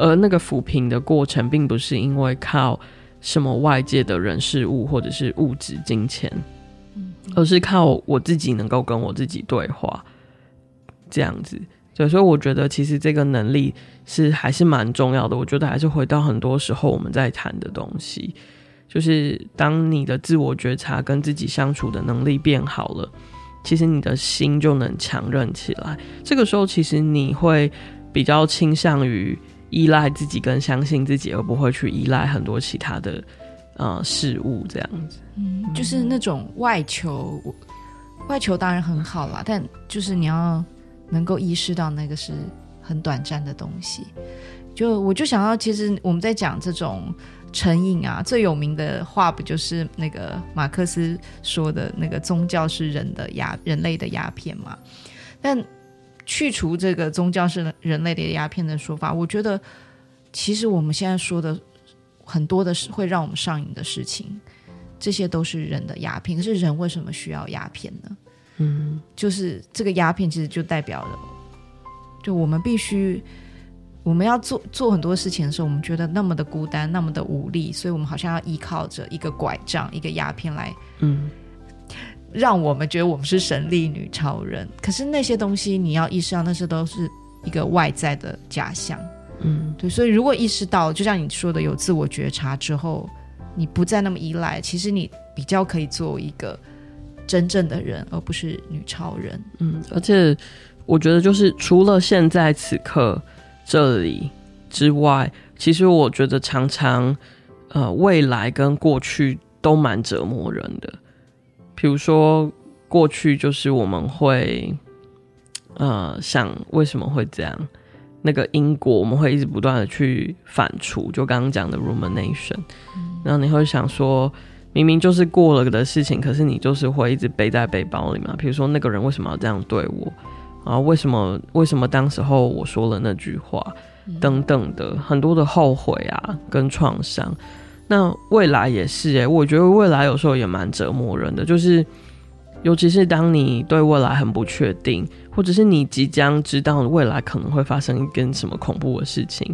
而那个抚平的过程，并不是因为靠什么外界的人事物或者是物质金钱，而是靠我自己能够跟我自己对话，这样子。对，所以我觉得其实这个能力是还是蛮重要的。我觉得还是回到很多时候我们在谈的东西。就是当你的自我觉察跟自己相处的能力变好了，其实你的心就能强韧起来。这个时候，其实你会比较倾向于依赖自己跟相信自己，而不会去依赖很多其他的呃事物这样子。嗯，就是那种外求，外求当然很好啦，但就是你要能够意识到那个是很短暂的东西。就我就想到，其实我们在讲这种。成瘾啊，最有名的话不就是那个马克思说的那个宗教是人的鸦人类的鸦片吗？但去除这个宗教是人类的鸦片的说法，我觉得其实我们现在说的很多的是会让我们上瘾的事情，这些都是人的鸦片。可是人为什么需要鸦片呢？嗯，就是这个鸦片其实就代表了，就我们必须。我们要做做很多事情的时候，我们觉得那么的孤单，那么的无力，所以我们好像要依靠着一个拐杖、一个鸦片来，嗯，让我们觉得我们是神力女超人。可是那些东西，你要意识到，那些都是一个外在的假象，嗯，对。所以如果意识到，就像你说的，有自我觉察之后，你不再那么依赖，其实你比较可以做一个真正的人，而不是女超人。嗯，而且我觉得，就是除了现在此刻。这里之外，其实我觉得常常，呃，未来跟过去都蛮折磨人的。比如说，过去就是我们会，呃，想为什么会这样，那个因果我们会一直不断的去反刍，就刚刚讲的 rumination，嗯，然后你会想说，明明就是过了的事情，可是你就是会一直背在背包里嘛。比如说，那个人为什么要这样对我？啊，为什么？为什么当时候我说了那句话，等等的很多的后悔啊，跟创伤。那未来也是诶，我觉得未来有时候也蛮折磨人的，就是尤其是当你对未来很不确定，或者是你即将知道未来可能会发生一件什么恐怖的事情。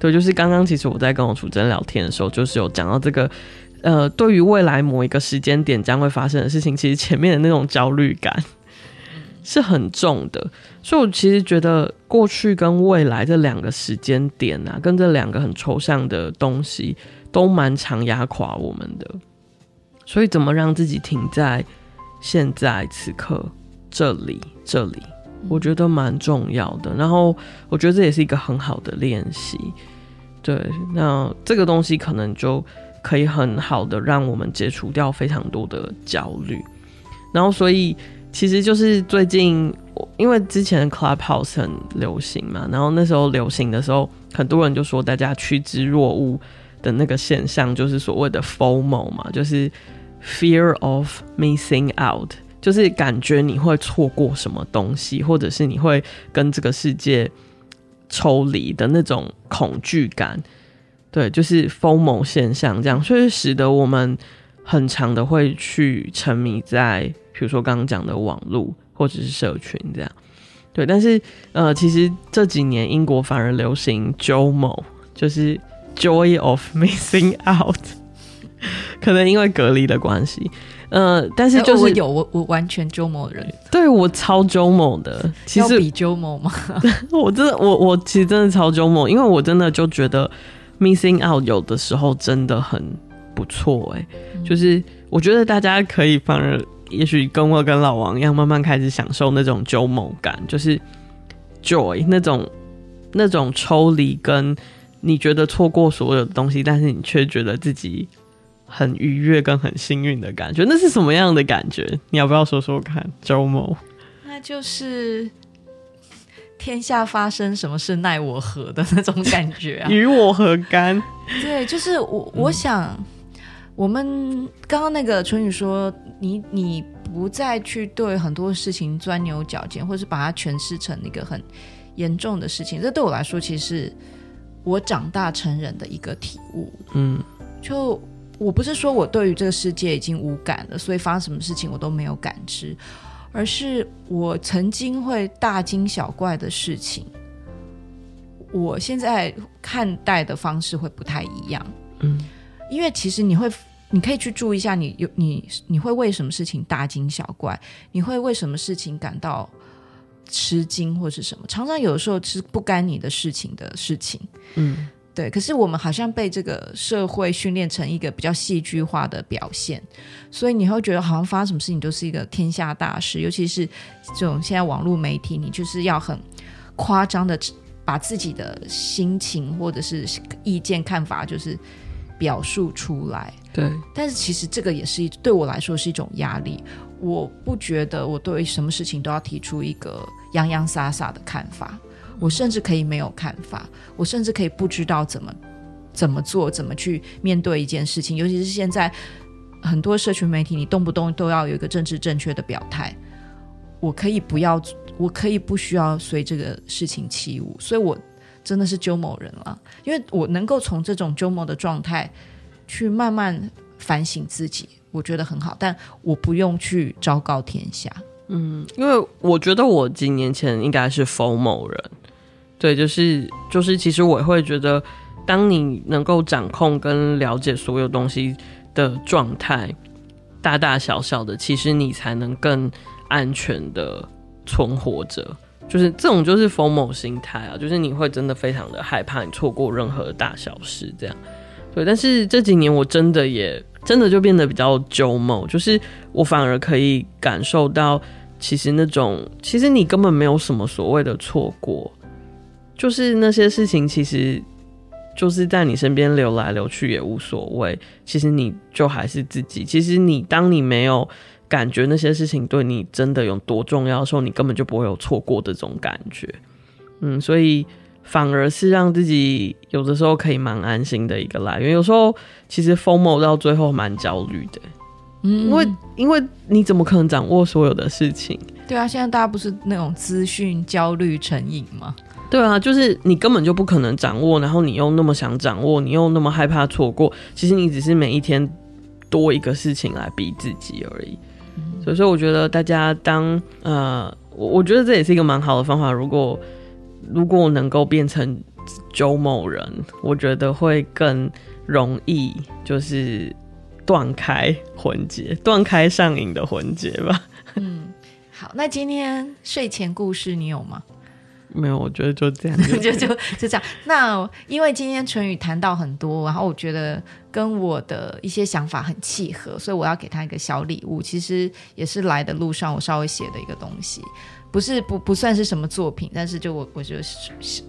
对，就是刚刚其实我在跟我楚珍聊天的时候，就是有讲到这个，呃，对于未来某一个时间点将会发生的事情，其实前面的那种焦虑感。是很重的，所以我其实觉得过去跟未来这两个时间点啊，跟这两个很抽象的东西，都蛮常压垮我们的。所以怎么让自己停在现在此刻这里这里，我觉得蛮重要的。然后我觉得这也是一个很好的练习。对，那这个东西可能就可以很好的让我们解除掉非常多的焦虑。然后所以。其实就是最近，因为之前的 Clubhouse 很流行嘛，然后那时候流行的时候，很多人就说大家趋之若鹜的那个现象，就是所谓的 FOMO 嘛，就是 Fear of Missing Out，就是感觉你会错过什么东西，或者是你会跟这个世界抽离的那种恐惧感。对，就是 FOMO 现象这样，所以使得我们很常的会去沉迷在。比如说刚刚讲的网络或者是社群这样，对，但是呃，其实这几年英国反而流行 JOMO，就是 Joy of Missing Out，可能因为隔离的关系，呃，但是就是、有我我完全 JOMO 的人，对我超 JOMO 的，其实比 JOMO 吗？我真的我我其实真的超 JOMO，因为我真的就觉得 Missing Out 有的时候真的很不错哎、欸嗯，就是我觉得大家可以反而。也许跟我跟老王一样，慢慢开始享受那种 JOMO 感，就是 joy 那种那种抽离，跟你觉得错过所有的东西，但是你却觉得自己很愉悦跟很幸运的感觉。那是什么样的感觉？你要不要说说看，周某？那就是天下发生什么事奈我何的那种感觉啊，与我何干？对，就是我，我想，嗯、我们刚刚那个春雨说，你你不再去对很多事情钻牛角尖，或是把它诠释成一个很严重的事情，这对我来说，其实是我长大成人的一个体悟。嗯，就我不是说我对于这个世界已经无感了，所以发生什么事情我都没有感知，而是我曾经会大惊小怪的事情，我现在看待的方式会不太一样。嗯，因为其实你会，你可以去注意一下你，你有你你会为什么事情大惊小怪？你会为什么事情感到？吃惊或是什么，常常有的时候是不干你的事情的事情，嗯，对。可是我们好像被这个社会训练成一个比较戏剧化的表现，所以你会觉得好像发生什么事情都是一个天下大事，尤其是这种现在网络媒体，你就是要很夸张的把自己的心情或者是意见看法就是表述出来，对。但是其实这个也是对我来说是一种压力。我不觉得我对什么事情都要提出一个洋洋洒洒的看法，我甚至可以没有看法，我甚至可以不知道怎么怎么做，怎么去面对一件事情。尤其是现在很多社群媒体，你动不动都要有一个政治正确的表态，我可以不要，我可以不需要随这个事情起舞。所以我真的是鸠某人了，因为我能够从这种鸠某的状态去慢慢反省自己。我觉得很好，但我不用去昭告天下。嗯，因为我觉得我几年前应该是 FOMO 人，对，就是就是，其实我会觉得，当你能够掌控跟了解所有东西的状态，大大小小的，其实你才能更安全的存活着。就是这种就是 FOMO 心态啊，就是你会真的非常的害怕你错过任何大小事，这样。对，但是这几年我真的也。真的就变得比较鸠某，就是我反而可以感受到，其实那种其实你根本没有什么所谓的错过，就是那些事情其实就是在你身边流来流去也无所谓，其实你就还是自己。其实你当你没有感觉那些事情对你真的有多重要的时候，你根本就不会有错过的这种感觉。嗯，所以。反而是让自己有的时候可以蛮安心的一个来源。有时候其实 FOMO 到最后蛮焦虑的，嗯，因为因为你怎么可能掌握所有的事情？对啊，现在大家不是那种资讯焦虑成瘾吗？对啊，就是你根本就不可能掌握，然后你又那么想掌握，你又那么害怕错过。其实你只是每一天多一个事情来逼自己而已。嗯，所以说，我觉得大家当呃，我我觉得这也是一个蛮好的方法。如果如果能够变成周某人，我觉得会更容易，就是断开魂结，断开上瘾的魂结吧。嗯，好，那今天睡前故事你有吗？没有，我觉得就这样，就就就这样。那因为今天淳宇谈到很多，然后我觉得跟我的一些想法很契合，所以我要给他一个小礼物。其实也是来的路上我稍微写的一个东西。不是不不算是什么作品，但是就我我就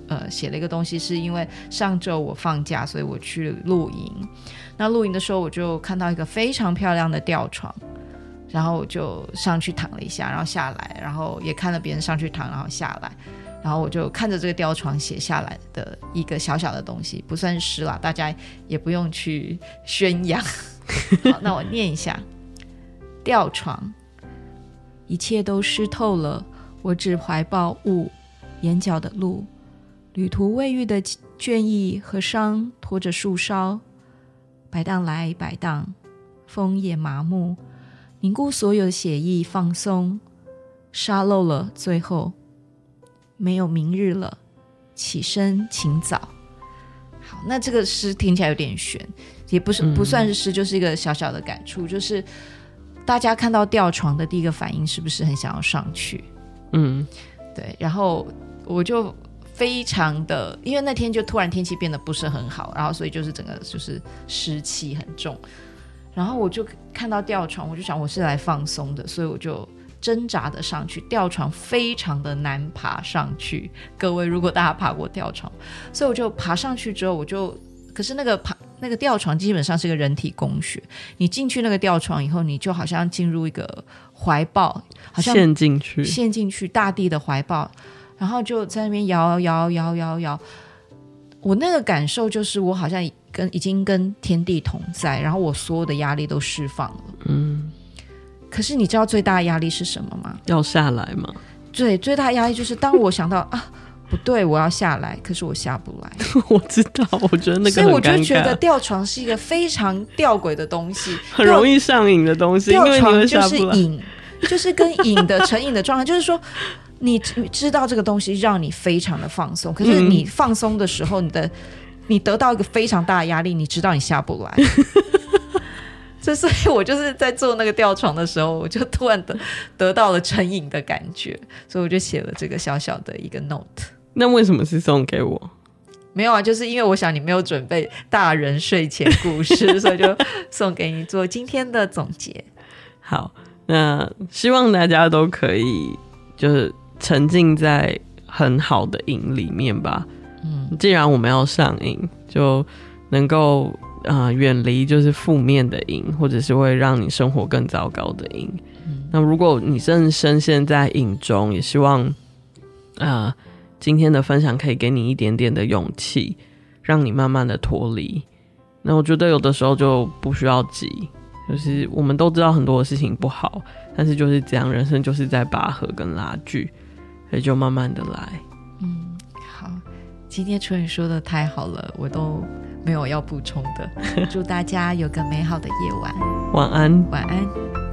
呃写了一个东西，是因为上周我放假，所以我去露营。那露营的时候，我就看到一个非常漂亮的吊床，然后我就上去躺了一下，然后下来，然后也看了别人上去躺，然后下来，然后我就看着这个吊床写下来的一个小小的东西，不算是诗啦，大家也不用去宣扬。好，那我念一下：吊床，一切都湿透了。我只怀抱雾，眼角的路，旅途未遇的倦意和伤，拖着树梢，摆荡来摆荡，风也麻木，凝固所有的血液，放松，沙漏了，最后没有明日了，起身请早。好，那这个诗听起来有点悬，也不是不算是诗，就是一个小小的感触，就是大家看到吊床的第一个反应，是不是很想要上去？嗯，对，然后我就非常的，因为那天就突然天气变得不是很好，然后所以就是整个就是湿气很重，然后我就看到吊床，我就想我是来放松的，所以我就挣扎的上去，吊床非常的难爬上去。各位如果大家爬过吊床，所以我就爬上去之后，我就可是那个爬那个吊床基本上是个人体工学，你进去那个吊床以后，你就好像进入一个怀抱，好像陷进去，陷进去大地的怀抱，然后就在那边摇摇摇摇摇。我那个感受就是，我好像跟已经跟天地同在，然后我所有的压力都释放了。嗯。可是你知道最大的压力是什么吗？要下来吗？对，最大压力就是当我想到啊。不对，我要下来，可是我下不来。我知道，我觉得那个，所以我就觉得吊床是一个非常吊诡的东西，很容易上瘾的东西。吊床就是瘾，就是跟瘾的成瘾的状态，就是说，你知道这个东西让你非常的放松，可是你放松的时候，你的你得到一个非常大的压力，你知道你下不来。这所以，我就是在做那个吊床的时候，我就突然得得到了成瘾的感觉，所以我就写了这个小小的一个 note。那为什么是送给我？没有啊，就是因为我想你没有准备大人睡前故事，所以就 送给你做今天的总结。好，那希望大家都可以就是沉浸在很好的瘾里面吧。嗯，既然我们要上瘾，就能够啊远离就是负面的瘾，或者是会让你生活更糟糕的瘾。嗯，那如果你正深陷在瘾中，也希望啊。呃今天的分享可以给你一点点的勇气，让你慢慢的脱离。那我觉得有的时候就不需要急，就是我们都知道很多的事情不好，但是就是这样，人生就是在拔河跟拉锯，所以就慢慢的来。今天春雨说的太好了，我都没有要补充的。祝大家有个美好的夜晚，晚安，晚安。